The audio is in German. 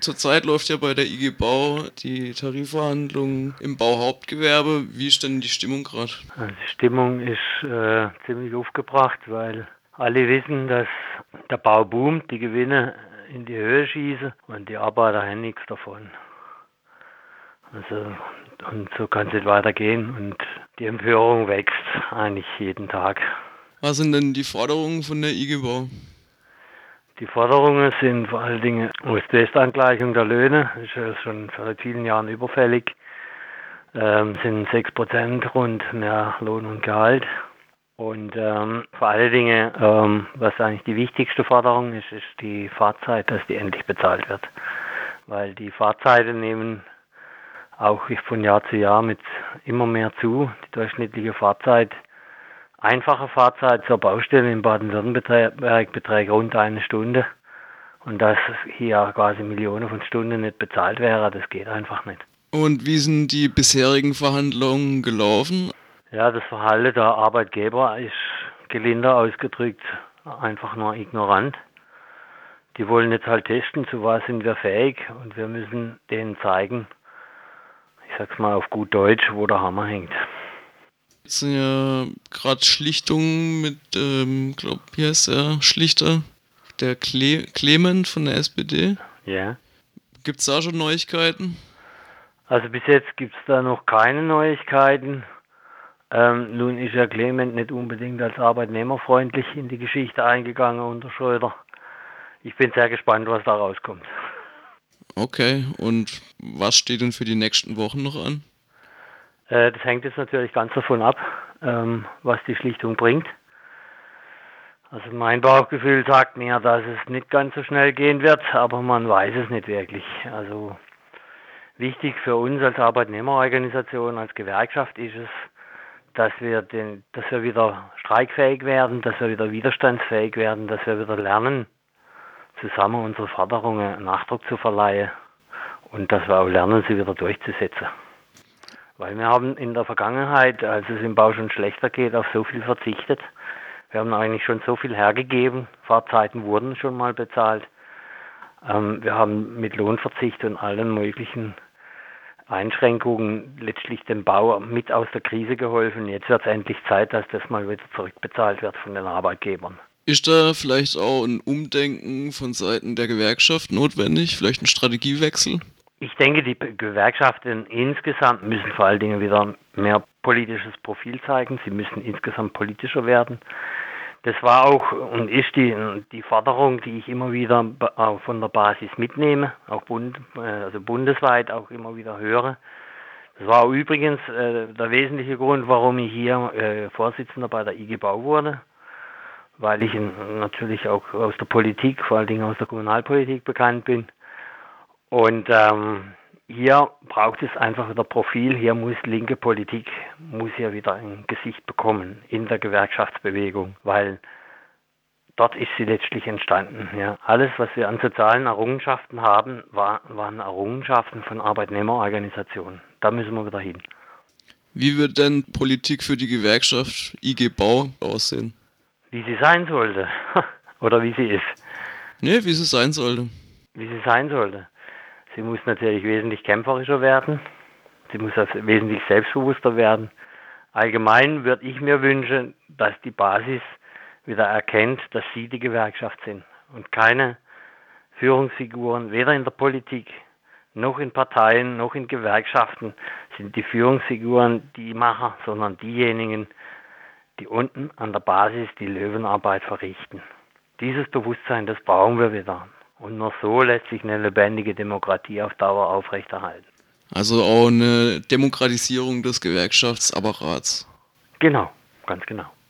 Zurzeit läuft ja bei der IG Bau die Tarifverhandlung im Bauhauptgewerbe. Wie ist denn die Stimmung gerade? Also die Stimmung ist äh, ziemlich aufgebracht, weil alle wissen, dass der Bau boomt, die Gewinne in die Höhe schießen und die Arbeiter haben nichts davon. Also, und so kann es nicht weitergehen und die Empörung wächst eigentlich jeden Tag. Was sind denn die Forderungen von der IG Bau? Die Forderungen sind vor allen Dingen Ost-West-Angleichung der Löhne, das ist schon seit vielen Jahren überfällig. Ähm, sind 6% rund mehr Lohn und Gehalt. Und ähm, vor allen Dingen, ähm, was eigentlich die wichtigste Forderung ist, ist die Fahrzeit, dass die endlich bezahlt wird. Weil die Fahrzeiten nehmen auch von Jahr zu Jahr mit immer mehr zu. Die durchschnittliche Fahrzeit, einfache Fahrzeit zur Baustelle in Baden-Württemberg beträgt rund eine Stunde. Und dass hier quasi Millionen von Stunden nicht bezahlt wäre, das geht einfach nicht. Und wie sind die bisherigen Verhandlungen gelaufen? Ja, das Verhalten der Arbeitgeber ist gelinder ausgedrückt einfach nur ignorant. Die wollen jetzt halt testen, zu was sind wir fähig und wir müssen denen zeigen, ich sag's mal auf gut Deutsch, wo der Hammer hängt. Jetzt sind ja gerade Schlichtungen mit, ähm, glaub, wie heißt der Schlichter? Der Cle Clement von der SPD. Ja. Gibt's da schon Neuigkeiten? Also bis jetzt gibt's da noch keine Neuigkeiten. Ähm, nun ist ja Clement nicht unbedingt als arbeitnehmerfreundlich in die Geschichte eingegangen unter Schröder. Ich bin sehr gespannt, was da rauskommt. Okay, und was steht denn für die nächsten Wochen noch an? Äh, das hängt jetzt natürlich ganz davon ab, ähm, was die Schlichtung bringt. Also mein Bauchgefühl sagt mir, dass es nicht ganz so schnell gehen wird, aber man weiß es nicht wirklich. Also wichtig für uns als Arbeitnehmerorganisation, als Gewerkschaft ist es, dass wir, den, dass wir wieder streikfähig werden, dass wir wieder widerstandsfähig werden, dass wir wieder lernen, zusammen unsere Forderungen Nachdruck zu verleihen und dass wir auch lernen, sie wieder durchzusetzen. Weil wir haben in der Vergangenheit, als es im Bau schon schlechter geht, auf so viel verzichtet. Wir haben eigentlich schon so viel hergegeben. Fahrzeiten wurden schon mal bezahlt. Ähm, wir haben mit Lohnverzicht und allen möglichen Einschränkungen letztlich dem Bau mit aus der Krise geholfen. Jetzt wird es endlich Zeit, dass das mal wieder zurückbezahlt wird von den Arbeitgebern. Ist da vielleicht auch ein Umdenken von Seiten der Gewerkschaft notwendig? Vielleicht ein Strategiewechsel? Ich denke, die Gewerkschaften insgesamt müssen vor allen Dingen wieder mehr politisches Profil zeigen. Sie müssen insgesamt politischer werden. Das war auch und ist die, die Forderung, die ich immer wieder von der Basis mitnehme, auch bund, äh, also bundesweit auch immer wieder höre. Das war übrigens äh, der wesentliche Grund, warum ich hier äh, Vorsitzender bei der IG Bau wurde, weil ich natürlich auch aus der Politik, vor allen Dingen aus der Kommunalpolitik bekannt bin. Und ähm, hier braucht es einfach wieder Profil. Hier muss linke Politik muss hier wieder ein Gesicht bekommen in der Gewerkschaftsbewegung, weil dort ist sie letztlich entstanden. Ja. Alles, was wir an sozialen Errungenschaften haben, war, waren Errungenschaften von Arbeitnehmerorganisationen. Da müssen wir wieder hin. Wie wird denn Politik für die Gewerkschaft IG Bau aussehen? Wie sie sein sollte. Oder wie sie ist. Nee, wie sie sein sollte. Wie sie sein sollte. Sie muss natürlich wesentlich kämpferischer werden. Sie muss wesentlich selbstbewusster werden. Allgemein würde ich mir wünschen, dass die Basis wieder erkennt, dass sie die Gewerkschaft sind und keine Führungsfiguren, weder in der Politik noch in Parteien noch in Gewerkschaften sind die Führungsfiguren die Macher, sondern diejenigen, die unten an der Basis die Löwenarbeit verrichten. Dieses Bewusstsein, das brauchen wir wieder. Und nur so lässt sich eine lebendige Demokratie auf Dauer aufrechterhalten. Also auch eine Demokratisierung des Gewerkschaftsapparats. Genau, ganz genau.